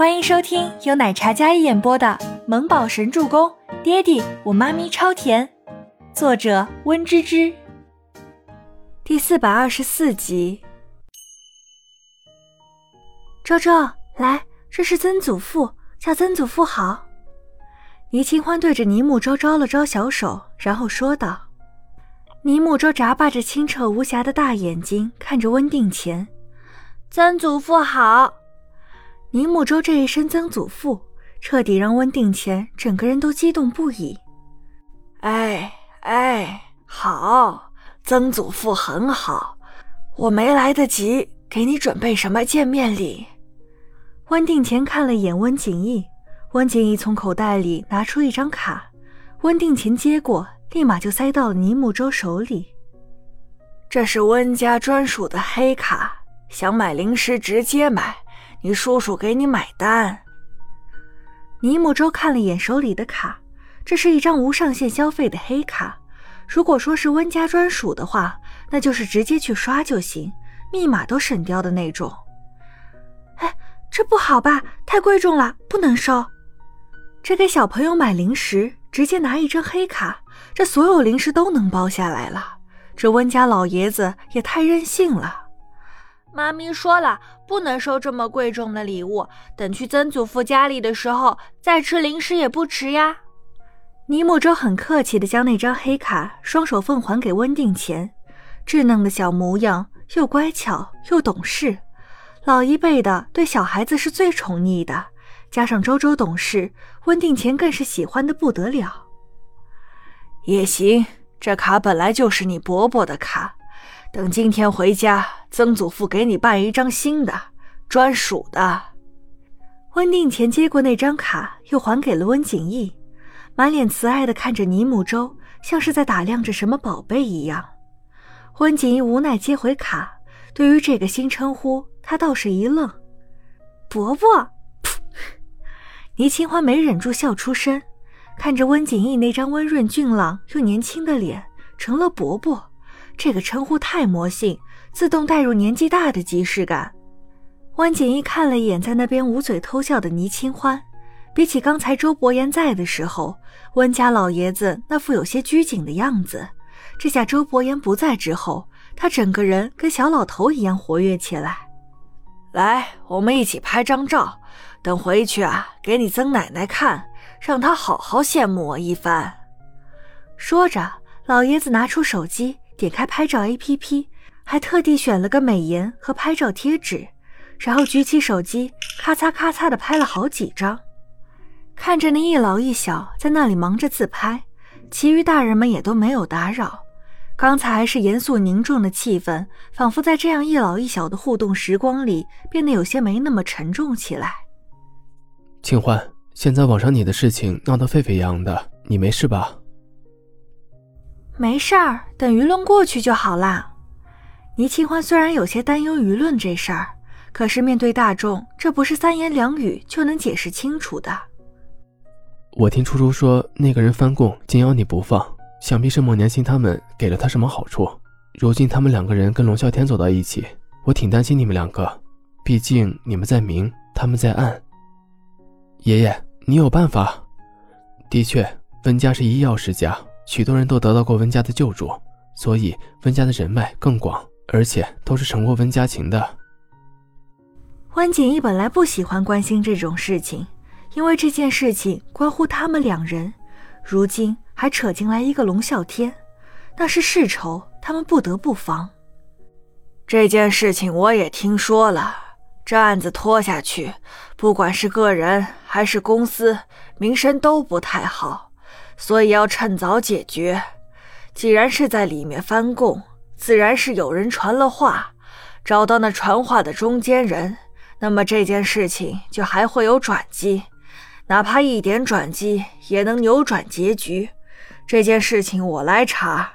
欢迎收听由奶茶嘉一演播的《萌宝神助攻》，爹地我妈咪超甜，作者温芝芝。第四百二十四集。周周，来，这是曾祖父，叫曾祖父好。倪清欢对着倪木舟招了招小手，然后说道。倪木舟眨巴着清澈无瑕的大眼睛，看着温定前。曾祖父好。倪木舟这一声曾祖父，彻底让温定前整个人都激动不已。哎哎，好，曾祖父很好。我没来得及给你准备什么见面礼。温定前看了眼温景逸，温景逸从口袋里拿出一张卡，温定前接过，立马就塞到了倪木舟手里。这是温家专属的黑卡。想买零食直接买，你叔叔给你买单。倪木舟看了眼手里的卡，这是一张无上限消费的黑卡。如果说是温家专属的话，那就是直接去刷就行，密码都省掉的那种。哎，这不好吧？太贵重了，不能收。这给小朋友买零食，直接拿一张黑卡，这所有零食都能包下来了。这温家老爷子也太任性了。妈咪说了，不能收这么贵重的礼物。等去曾祖父家里的时候，再吃零食也不迟呀。倪木舟很客气地将那张黑卡双手奉还给温定乾，稚嫩的小模样，又乖巧又懂事。老一辈的对小孩子是最宠溺的，加上周周懂事，温定乾更是喜欢的不得了。也行，这卡本来就是你伯伯的卡。等今天回家，曾祖父给你办一张新的，专属的。温定前接过那张卡，又还给了温景逸，满脸慈爱的看着倪木舟，像是在打量着什么宝贝一样。温景逸无奈接回卡，对于这个新称呼，他倒是一愣。伯伯，噗！倪清欢没忍住笑出声，看着温景逸那张温润俊朗又年轻的脸，成了伯伯。这个称呼太魔性，自动带入年纪大的即视感。温景逸看了一眼在那边捂嘴偷笑的倪清欢，比起刚才周伯言在的时候，温家老爷子那副有些拘谨的样子，这下周伯言不在之后，他整个人跟小老头一样活跃起来。来，我们一起拍张照，等回去啊，给你曾奶奶看，让她好好羡慕我一番。说着，老爷子拿出手机。点开拍照 APP，还特地选了个美颜和拍照贴纸，然后举起手机，咔嚓咔嚓的拍了好几张。看着那一老一小在那里忙着自拍，其余大人们也都没有打扰。刚才是严肃凝重的气氛，仿佛在这样一老一小的互动时光里，变得有些没那么沉重起来。清欢，现在网上你的事情闹得沸沸扬扬的，你没事吧？没事儿，等舆论过去就好啦。倪清欢虽然有些担忧舆论这事儿，可是面对大众，这不是三言两语就能解释清楚的。我听初初说，那个人翻供紧咬你不放，想必是孟年星他们给了他什么好处。如今他们两个人跟龙啸天走到一起，我挺担心你们两个。毕竟你们在明，他们在暗。爷爷，你有办法？的确，温家是医药世家。许多人都得到过温家的救助，所以温家的人脉更广，而且都是成过温家情的。温景逸本来不喜欢关心这种事情，因为这件事情关乎他们两人，如今还扯进来一个龙啸天，那是世仇，他们不得不防。这件事情我也听说了，这案子拖下去，不管是个人还是公司，名声都不太好。所以要趁早解决。既然是在里面翻供，自然是有人传了话，找到那传话的中间人，那么这件事情就还会有转机，哪怕一点转机也能扭转结局。这件事情我来查。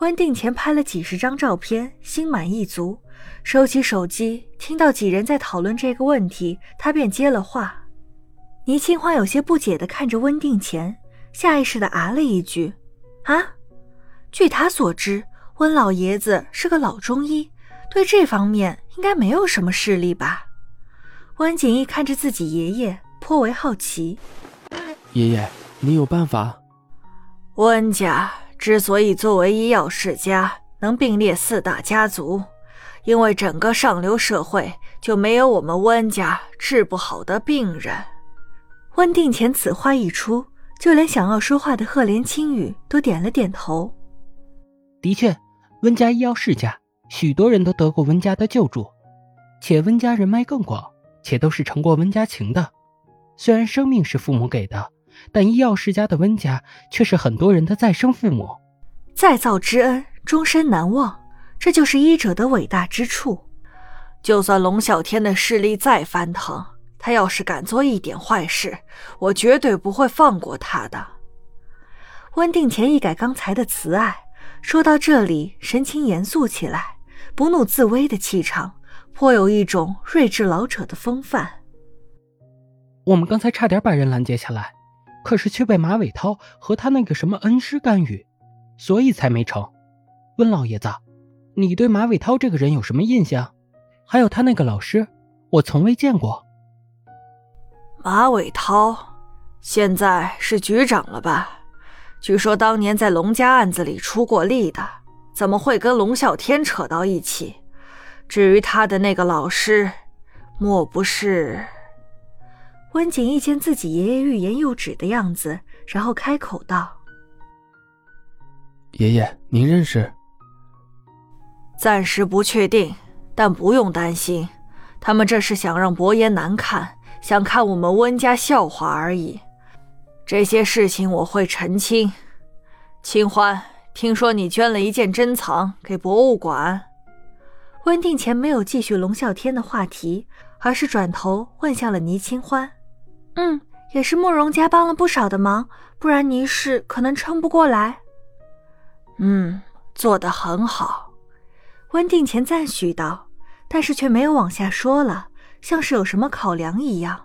温定前拍了几十张照片，心满意足，收起手机，听到几人在讨论这个问题，他便接了话。倪清欢有些不解地看着温定前。下意识的啊了一句：“啊！”据他所知，温老爷子是个老中医，对这方面应该没有什么势力吧？温景逸看着自己爷爷，颇为好奇。爷爷，你有办法？温家之所以作为医药世家能并列四大家族，因为整个上流社会就没有我们温家治不好的病人。温定前此话一出，就连想要说话的赫连青羽都点了点头。的确，温家医药世家，许多人都得过温家的救助，且温家人脉更广，且都是承过温家情的。虽然生命是父母给的，但医药世家的温家却是很多人的再生父母。再造之恩，终身难忘，这就是医者的伟大之处。就算龙啸天的势力再翻腾，他要是敢做一点坏事，我绝对不会放过他的。温定前一改刚才的慈爱。说到这里，神情严肃起来，不怒自威的气场，颇有一种睿智老者的风范。我们刚才差点把人拦截下来，可是却被马伟涛和他那个什么恩师干预，所以才没成。温老爷子，你对马伟涛这个人有什么印象？还有他那个老师，我从未见过。马伟涛，现在是局长了吧？据说当年在龙家案子里出过力的，怎么会跟龙啸天扯到一起？至于他的那个老师，莫不是？温景逸见自己爷爷欲言又止的样子，然后开口道：“爷爷，您认识？暂时不确定，但不用担心，他们这是想让伯爷难看，想看我们温家笑话而已。”这些事情我会澄清。清欢，听说你捐了一件珍藏给博物馆。温定前没有继续龙啸天的话题，而是转头问向了倪清欢。嗯，也是慕容家帮了不少的忙，不然倪氏可能撑不过来。嗯，做得很好。温定前赞许道，但是却没有往下说了，像是有什么考量一样。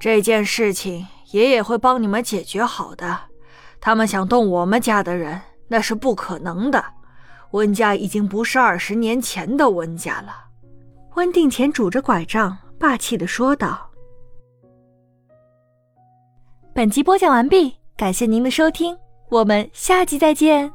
这件事情。爷爷会帮你们解决好的。他们想动我们家的人，那是不可能的。温家已经不是二十年前的温家了。温定前拄着拐杖，霸气的说道：“本集播讲完毕，感谢您的收听，我们下集再见。”